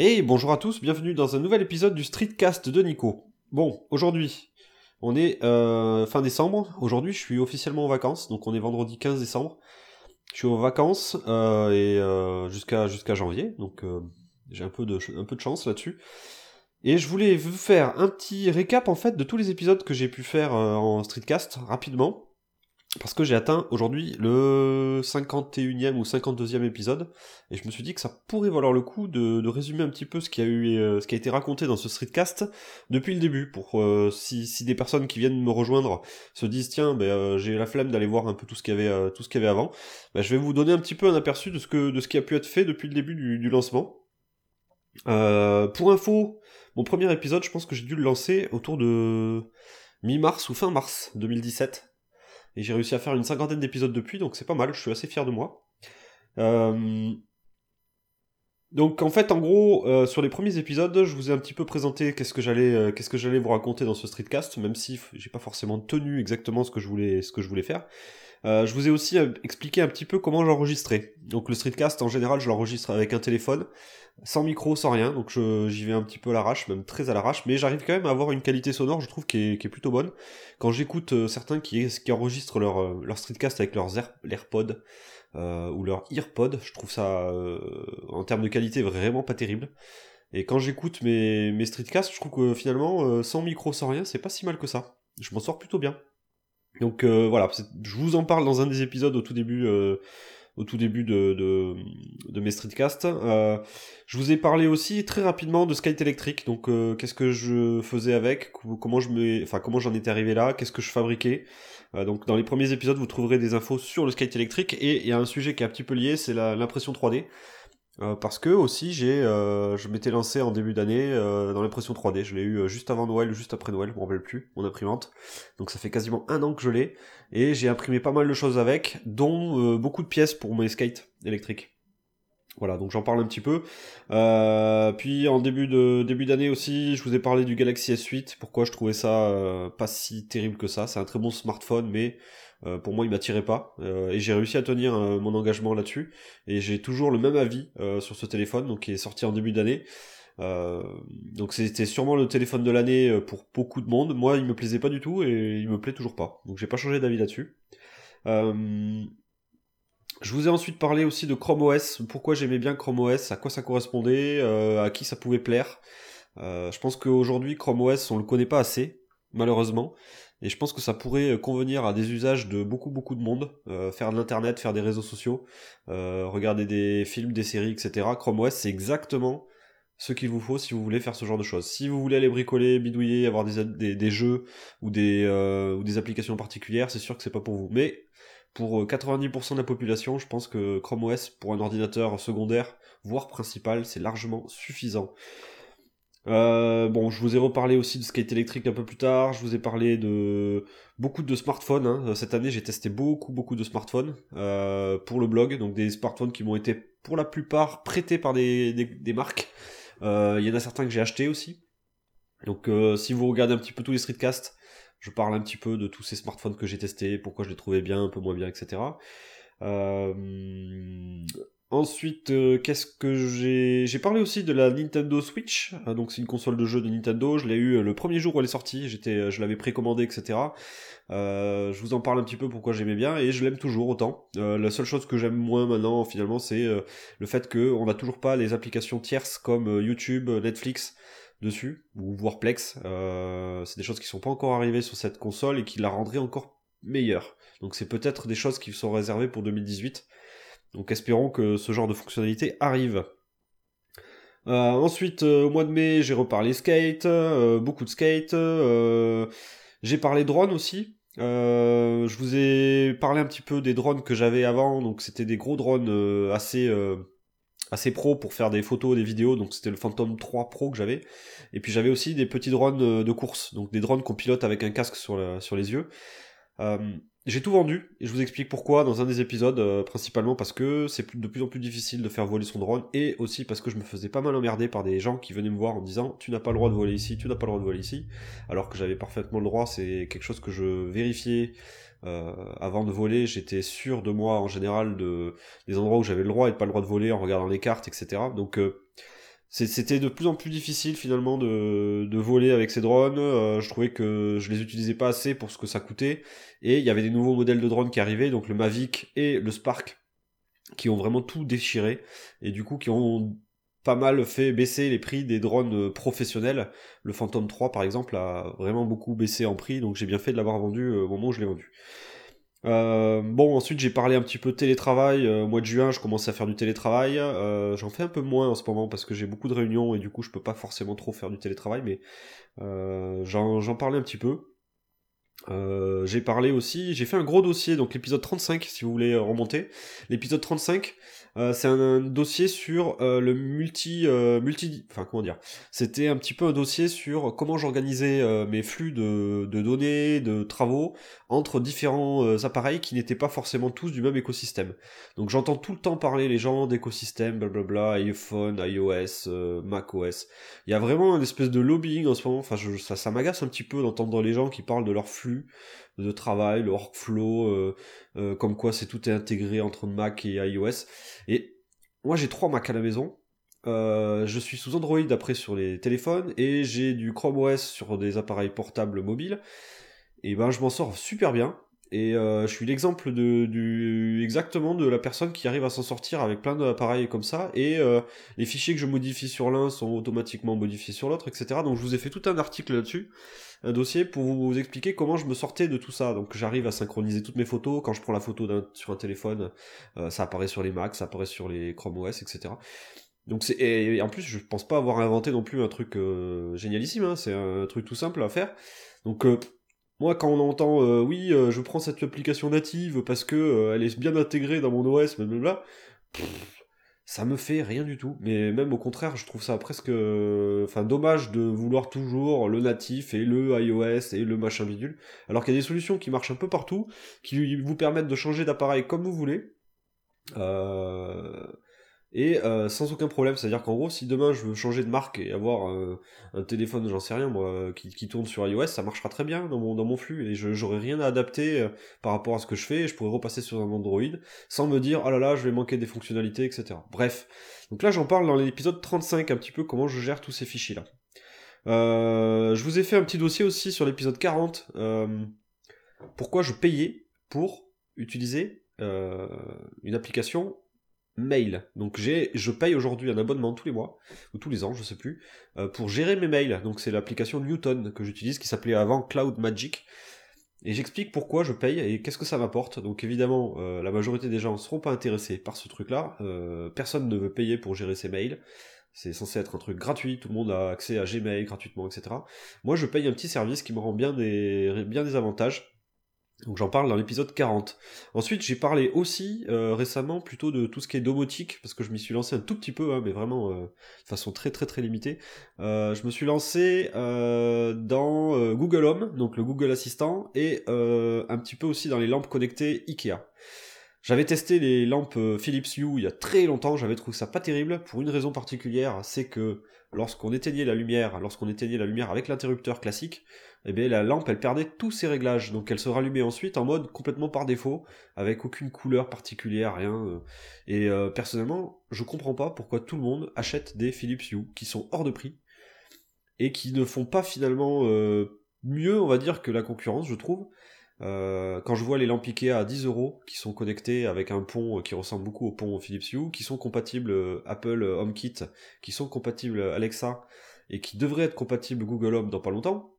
Et bonjour à tous, bienvenue dans un nouvel épisode du Streetcast de Nico. Bon, aujourd'hui, on est euh, fin décembre. Aujourd'hui, je suis officiellement en vacances, donc on est vendredi 15 décembre. Je suis en vacances euh, et euh, jusqu'à jusqu'à janvier, donc j'ai un peu de un peu de chance là-dessus. Et je voulais vous faire un petit récap en fait de tous les épisodes que j'ai pu faire en streetcast rapidement parce que j'ai atteint aujourd'hui le 51e ou 52e épisode, et je me suis dit que ça pourrait valoir le coup de, résumer un petit peu ce qui a eu, euh, ce qui a été raconté dans ce streetcast depuis le début, pour euh, si, des personnes qui viennent me rejoindre se disent tiens, ben, euh, j'ai la flemme d'aller voir un peu tout ce qu'il y avait, tout ce qu'il y avait avant, ben, je vais vous donner un petit peu un aperçu de ce que, de ce qui a pu être fait depuis le début du, du lancement. pour info, mon premier épisode, je pense que j'ai dû le lancer autour de mi-mars ou fin mars 2017 et j'ai réussi à faire une cinquantaine d'épisodes depuis, donc c'est pas mal, je suis assez fier de moi. Euh, donc en fait, en gros, euh, sur les premiers épisodes, je vous ai un petit peu présenté qu'est-ce que j'allais, euh, vous raconter dans ce streetcast, même si j'ai pas forcément tenu exactement ce que je voulais, ce que je voulais faire. Je vous ai aussi expliqué un petit peu comment j'enregistrais. Donc le streetcast, en général, je l'enregistre avec un téléphone, sans micro, sans rien, donc j'y vais un petit peu à l'arrache, même très à l'arrache, mais j'arrive quand même à avoir une qualité sonore, je trouve, qui est, plutôt bonne. Quand j'écoute euh, certains qui, enregistrent leur, euh, leur streetcast avec leurs AirPods euh, ou leur EarPod, je trouve ça, en termes de qualité, vraiment pas terrible. Et quand j'écoute mes, mes streetcasts, je trouve que finalement, sans micro, sans rien, c'est pas si mal que ça. Je m'en sors plutôt bien. Donc voilà, je vous en parle dans un des épisodes au tout début au tout début de, de, mes streetcasts. Euh, je vous ai parlé aussi très rapidement de Skype électrique. Donc, euh, qu'est-ce que je faisais avec, comment je enfin comment j'en étais arrivé là, qu'est-ce que je fabriquais? Euh, donc, dans les premiers épisodes, vous trouverez des infos sur le Skype électrique et il y a un sujet qui est un petit peu lié, c'est l'impression 3D. Euh, parce que aussi j'ai, euh, je m'étais lancé en début d'année euh, dans l'impression 3D. Je l'ai eu juste avant Noël juste après Noël, je m'en rappelle plus, mon imprimante. Donc ça fait quasiment un an que je l'ai et j'ai imprimé pas mal de choses avec, dont beaucoup de pièces pour mes skates électriques. Voilà, donc j'en parle un petit peu. puis en début de début d'année aussi, je vous ai parlé du Galaxy S8. Pourquoi je trouvais ça pas si terrible que ça. C'est un très bon smartphone, mais euh, pour moi, il m'attirait pas. Euh, et j'ai réussi à tenir euh, mon engagement là-dessus. Et j'ai toujours le même avis sur ce téléphone, donc qui est sorti en début d'année. donc c'était sûrement le téléphone de l'année pour beaucoup de monde. Moi, il me plaisait pas du tout et il me plaît toujours pas. Donc j'ai pas changé d'avis là-dessus. je vous ai ensuite parlé aussi de Chrome OS, pourquoi j'aimais bien Chrome OS, à quoi ça correspondait, à qui ça pouvait plaire? je pense qu'aujourd'hui Chrome OS on le connaît pas assez, malheureusement. Et je pense que ça pourrait euh, convenir à des usages de beaucoup beaucoup de monde, euh, faire de l'internet, faire des réseaux sociaux, euh, regarder des films, des séries, etc. Chrome OS c'est exactement ce qu'il vous faut si vous voulez faire ce genre de choses. Si vous voulez aller bricoler, bidouiller, avoir des, des, jeux ou des, ou des applications particulières, c'est sûr que c'est pas pour vous. Mais pour 90% de la population, je pense que Chrome OS pour un ordinateur secondaire, voire principal, c'est largement suffisant. Euh, bon, je vous ai reparlé aussi de skate électrique un peu plus tard. Je vous ai parlé de beaucoup de smartphones. Hein. Cette année, j'ai testé beaucoup, beaucoup de smartphones euh, pour le blog. Donc des smartphones qui m'ont été pour la plupart prêtés par des, marques. Euh, il y en a certains que j'ai achetés aussi. Donc si vous regardez un petit peu tous les streetcasts, je parle un petit peu de tous ces smartphones que j'ai testés, pourquoi je les trouvais bien, un peu moins bien, etc. Euh, Ensuite, euh, qu'est-ce que j'ai J'ai parlé aussi de la Nintendo Switch. Hein, donc c'est une console de jeu de Nintendo. Je l'ai eu euh, le premier jour où elle est sortie. J'étais, euh, je l'avais précommandé, etc. je vous en parle un petit peu pourquoi j'aimais bien et je l'aime toujours autant. la seule chose que j'aime moins maintenant, finalement, c'est le fait qu'on n'a toujours pas les applications tierces comme YouTube, Netflix dessus ou voire Plex. c'est des choses qui sont pas encore arrivées sur cette console et qui la rendraient encore meilleure. Donc c'est peut-être des choses qui sont réservées pour 2018. Donc espérons que ce genre de fonctionnalité arrive. Euh, ensuite, euh, au mois de mai, j'ai reparlé skate, euh, beaucoup de skate. j'ai parlé drone aussi. je vous ai parlé un petit peu des drones que j'avais avant. Donc c'était des gros drones assez assez pro pour faire des photos, des vidéos. Donc c'était le Phantom 3 Pro que j'avais. Et puis j'avais aussi des petits drones de course. Donc des drones qu'on pilote avec un casque sur, sur les yeux. J'ai tout vendu et je vous explique pourquoi dans un des épisodes, euh, principalement parce que c'est de plus en plus difficile de faire voler son drone et aussi parce que je me faisais pas mal emmerder par des gens qui venaient me voir en disant tu n'as pas le droit de voler ici, tu n'as pas le droit de voler ici, alors que j'avais parfaitement le droit, c'est quelque chose que je vérifiais euh, avant de voler, j'étais sûr de moi en général de des endroits où j'avais le droit et pas le droit de voler en regardant les cartes, etc. Donc euh, c'était de plus en plus difficile finalement de, voler avec ces drones. Euh, je trouvais que je les utilisais pas assez pour ce que ça coûtait. Et il y avait des nouveaux modèles de drones qui arrivaient, donc le Mavic et le Spark, qui ont vraiment tout déchiré. Et du coup, qui ont pas mal fait baisser les prix des drones professionnels. Le Phantom 3 par exemple a vraiment beaucoup baissé en prix, donc j'ai bien fait de l'avoir vendu euh, au moment où je l'ai vendu. Euh, bon, ensuite j'ai parlé un petit peu télétravail. Euh, mois de juin, je commençais à faire du télétravail. Euh, J'en fais un peu moins en ce moment parce que j'ai beaucoup de réunions et du coup je peux pas forcément trop faire du télétravail, mais j'en parlais un petit peu. J'ai parlé aussi, j'ai fait un gros dossier, donc l'épisode 35 si vous voulez remonter. L'épisode 35, euh, c'est un, dossier sur euh, le multi, euh, multi, enfin comment dire, c'était un petit peu un dossier sur comment j'organisais mes flux de, de, données, de travaux entre différents appareils qui n'étaient pas forcément tous du même écosystème. Donc j'entends tout le temps parler les gens d'écosystème, blablabla, iPhone, iOS, macOS. Il y a vraiment une espèce de lobbying en ce moment. Enfin, je, ça, ça m'agace un petit peu d'entendre les gens qui parlent de leur flux de travail, le workflow, euh, euh, comme quoi c'est tout intégré entre Mac et iOS. Et moi j'ai trois Mac à la maison. Euh, je suis sous Android après sur les téléphones et j'ai du Chrome OS sur des appareils portables mobiles. Et ben je m'en sors super bien. Et je suis l'exemple de du exactement de la personne qui arrive à s'en sortir avec plein d'appareils comme ça. Et les fichiers que je modifie sur l'un sont automatiquement modifiés sur l'autre, etc. Donc je vous ai fait tout un article là-dessus un dossier pour vous expliquer comment je me sortais de tout ça. Donc j'arrive à synchroniser toutes mes photos. Quand je prends la photo sur un téléphone, euh, ça apparaît sur les Macs, ça apparaît sur les Chrome OS, etc. Donc c'est et en plus je pense pas avoir inventé non plus un truc euh, génialissime. Hein. c'est un truc tout simple à faire. Donc euh, moi, quand on entend oui, je prends cette application native parce que elle est bien intégrée dans mon OS, blablabla, ça me fait rien du tout. Mais même au contraire, je trouve ça presque, enfin, dommage de vouloir toujours le natif et le iOS et le machin bidule. Alors qu'il y a des solutions qui marchent un peu partout, qui vous permettent de changer d'appareil comme vous voulez. Euh, et euh, sans aucun problème. C'est-à-dire qu'en gros, si demain je veux changer de marque et avoir un, téléphone, j'en sais rien moi, qui, tourne sur iOS, ça marchera très bien dans mon, dans mon flux et je j'aurai rien à adapter euh, par rapport à ce que je fais et je pourrais repasser sur un Android sans me dire oh là là, je vais manquer des fonctionnalités, etc. Bref. Donc là, j'en parle dans l'épisode 35 un petit peu comment je gère tous ces fichiers là. Euh, je vous ai fait un petit dossier aussi sur l'épisode 40. pourquoi je payais pour utiliser une application mail. Donc j'ai, je paye aujourd'hui un abonnement tous les mois, ou tous les ans, je sais plus, euh, pour gérer mes mails. Donc c'est l'application Newton que j'utilise, qui s'appelait avant Cloud Magic. Et j'explique pourquoi je paye et qu'est-ce que ça m'apporte. Donc évidemment, euh, la majorité des gens ne seront pas intéressés par ce truc-là. Euh, personne ne veut payer pour gérer ses mails. C'est censé être un truc gratuit, tout le monde a accès à Gmail gratuitement, etc. Moi, je paye un petit service qui me rend bien des, bien des avantages. Donc j'en parle dans l'épisode 40. Ensuite j'ai parlé aussi euh, récemment plutôt de tout ce qui est domotique, parce que je m'y suis lancé un tout petit peu, hein, mais vraiment euh, de façon très très très limitée. Euh, je me suis lancé dans Google Home, donc le Google Assistant, et un petit peu aussi dans les lampes connectées Ikea. J'avais testé les lampes Philips Hue il y a très longtemps, j'avais trouvé ça pas terrible, pour une raison particulière, c'est que lorsqu'on éteignait la lumière, lorsqu'on éteignait la lumière avec l'interrupteur classique, eh bien la lampe elle perdait tous ses réglages, donc elle se rallumait ensuite en mode complètement par défaut, avec aucune couleur particulière, rien. Euh. Et euh, personnellement, je comprends pas pourquoi tout le monde achète des Philips Hue qui sont hors de prix et qui ne font pas finalement euh, mieux, on va dire, que la concurrence, je trouve. Quand je vois les lampes Ikea à 10 euros qui sont connectées avec un pont qui ressemble beaucoup au pont Philips Hue, qui sont compatibles Apple HomeKit, qui sont compatibles Alexa et qui devraient être compatibles Google Home dans pas longtemps,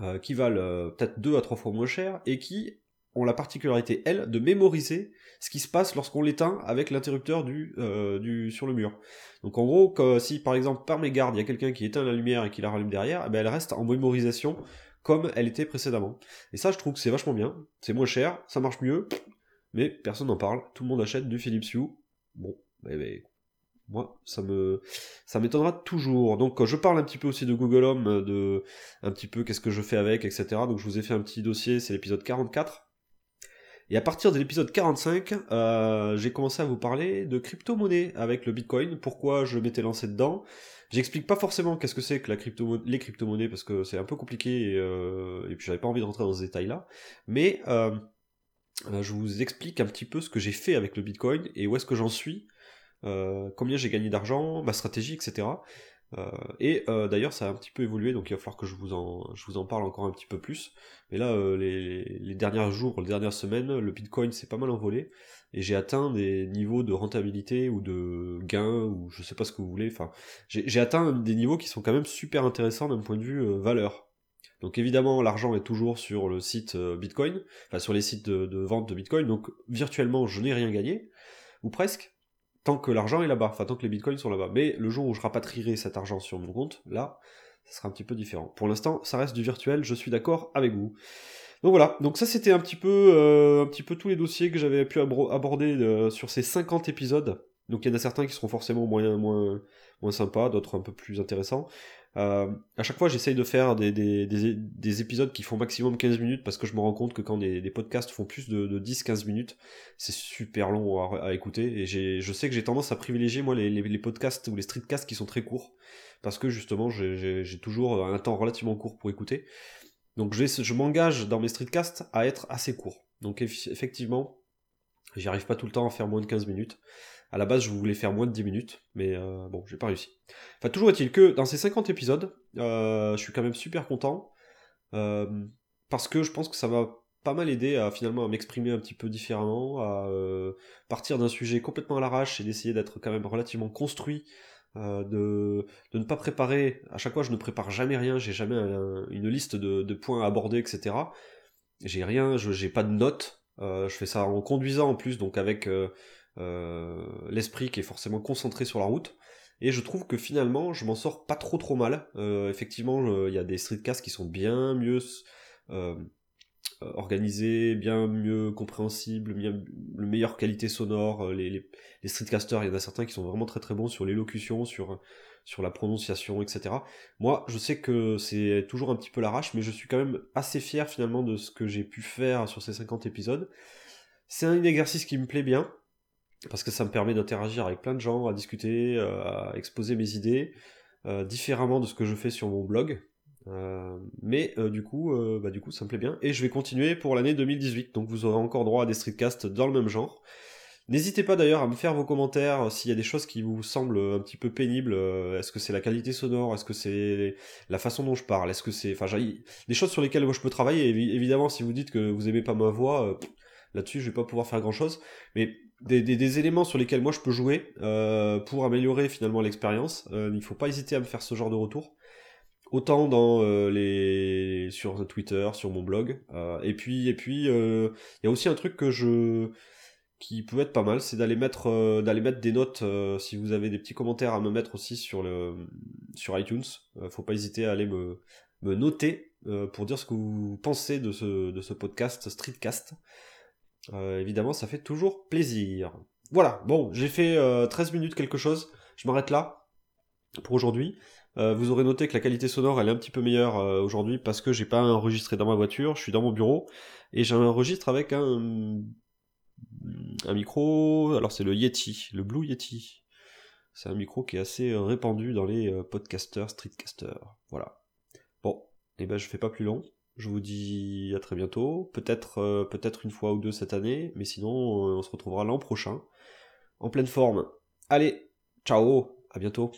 euh, qui valent euh, peut-être deux à trois fois moins cher et qui ont la particularité, elles, de mémoriser ce qui se passe lorsqu'on l'éteint avec l'interrupteur du, euh, du, sur le mur. Donc en gros, si par exemple par mégarde il y a quelqu'un qui éteint la lumière et qui la rallume derrière, eh ben, elle reste en mémorisation comme elle était précédemment. Et ça je trouve que c'est vachement bien, c'est moins cher, ça marche mieux, mais personne n'en parle, tout le monde achète du Philips Hue. Bon, bah, moi, ça me, ça m'étonnera toujours. Donc, je parle un petit peu aussi de Google Home, euh, de un petit peu qu'est-ce que je fais avec, etc. Donc, je vous ai fait un petit dossier, c'est l'épisode 44. Et à partir de l'épisode 45, euh, j'ai commencé à vous parler de crypto-monnaie avec le Bitcoin. Pourquoi je m'étais lancé dedans? J'explique pas forcément qu'est-ce que c'est que la crypto les crypto-monnaies parce que c'est un peu compliqué et, euh, et puis j'avais pas envie de rentrer dans ce détail-là. Mais euh, je vous explique un petit peu ce que j'ai fait avec le Bitcoin et où est-ce que j'en suis combien j'ai gagné d'argent, ma stratégie, etc. et d'ailleurs, ça a un petit peu évolué, donc il va falloir que je vous en, je vous en parle encore un petit peu plus. Mais là, les, les, derniers jours, les dernières semaines, le Bitcoin s'est pas mal envolé et j'ai atteint des niveaux de rentabilité ou de gain ou je sais pas ce que vous voulez. Enfin, j'ai atteint des niveaux qui sont quand même super intéressants d'un point de vue euh, valeur. Donc évidemment, l'argent est toujours sur le site euh, Bitcoin, enfin sur les sites de, vente de Bitcoin. Donc virtuellement, je n'ai rien gagné ou presque tant que l'argent est là-bas, enfin tant que les bitcoins sont là-bas. Mais le jour où je rapatrierai cet argent sur mon compte, là, ça sera un petit peu différent. Pour l'instant, ça reste du virtuel, je suis d'accord avec vous. Donc voilà, donc ça c'était un petit peu euh, un petit peu tous les dossiers que j'avais pu aborder euh, sur ces 50 épisodes. Donc il y en a certains qui seront forcément moins moins moins sympas, d'autres un peu plus intéressants. Euh, à chaque fois, j'essaye de faire des, des, des, épisodes qui font maximum 15 minutes parce que je me rends compte que quand des, podcasts font plus de, de 10-15 minutes, c'est super long à, écouter. Et je sais que j'ai tendance à privilégier moi les, les, podcasts ou les streetcasts qui sont très courts parce que justement j'ai toujours un temps relativement court pour écouter. Donc je, je m'engage dans mes streetcasts à être assez court. Donc effectivement, j'y arrive pas tout le temps à faire moins de 15 minutes. À la base, je voulais faire moins de 10 minutes, mais euh, bon, j'ai pas réussi. Enfin, toujours est-il que dans ces 50 épisodes, euh, je suis quand même super content, euh, parce que je pense que ça m'a pas mal aidé à finalement à m'exprimer un petit peu différemment, à partir d'un sujet complètement à l'arrache et d'essayer d'être quand même relativement construit de, ne pas préparer, à chaque fois je ne prépare jamais rien, j'ai jamais une liste de, points à aborder, etc. J'ai rien, j'ai pas de notes, je fais ça en conduisant en plus, donc avec euh, euh l'esprit qui est forcément concentré sur la route. Et je trouve que finalement, je m'en sors pas trop trop mal. Euh, effectivement, il y a des streetcasts qui sont bien mieux euh, organisé, bien mieux compréhensible, bien le meilleure qualité sonore. Euh, les, les, streetcasters, il y en a certains qui sont vraiment très très bons sur l'élocution, sur sur la prononciation, etc. Moi, je sais que c'est toujours un petit peu l'arrache, mais je suis quand même assez fier finalement de ce que j'ai pu faire sur ces 50 épisodes. C'est un exercice qui me plaît bien, parce que ça me permet d'interagir avec plein de gens, à discuter, euh, à exposer mes idées, différemment de ce que je fais sur mon blog, euh, mais euh, du coup, euh, bah, du coup, ça me plaît bien. Et je vais continuer pour l'année 2018. Donc vous aurez encore droit à des streetcasts dans le même genre. N'hésitez pas d'ailleurs à me faire vos commentaires s'il y a des choses qui vous semblent un petit peu pénibles. Est-ce que c'est la qualité sonore Est-ce que c'est la façon dont je parle Est-ce que c'est, enfin, des choses sur lesquelles moi je peux travailler. évidemment, si vous dites que vous aimez pas ma voix, là-dessus, je vais pas pouvoir faire grand-chose. Mais des, éléments sur lesquels moi je peux jouer pour améliorer finalement l'expérience. il ne faut pas hésiter à me faire ce genre de retour autant dans euh, les sur Twitter, sur mon blog. Euh, et puis et puis euh, il y a aussi un truc que je qui peut être pas mal, c'est d'aller mettre d'aller mettre des notes si vous avez des petits commentaires à me mettre aussi sur le sur iTunes. faut pas hésiter à aller me me noter pour dire ce que vous pensez de ce de ce podcast Streetcast. évidemment, ça fait toujours plaisir. Voilà, bon, j'ai fait 13 minutes quelque chose. Je m'arrête là pour aujourd'hui. Euh, vous aurez noté que la qualité sonore elle est un petit peu meilleure euh, aujourd'hui parce que j'ai pas enregistré dans ma voiture, je suis dans mon bureau et j'enregistre avec un un micro, alors c'est le Yeti, le Blue Yeti. C'est un micro qui est assez euh, répandu dans les podcasters, streetcasters. Voilà. Bon, et eh ben je fais pas plus long. Je vous dis à très bientôt, peut-être peut-être une fois ou deux cette année, mais sinon on se retrouvera l'an prochain en pleine forme. Allez, ciao, à bientôt.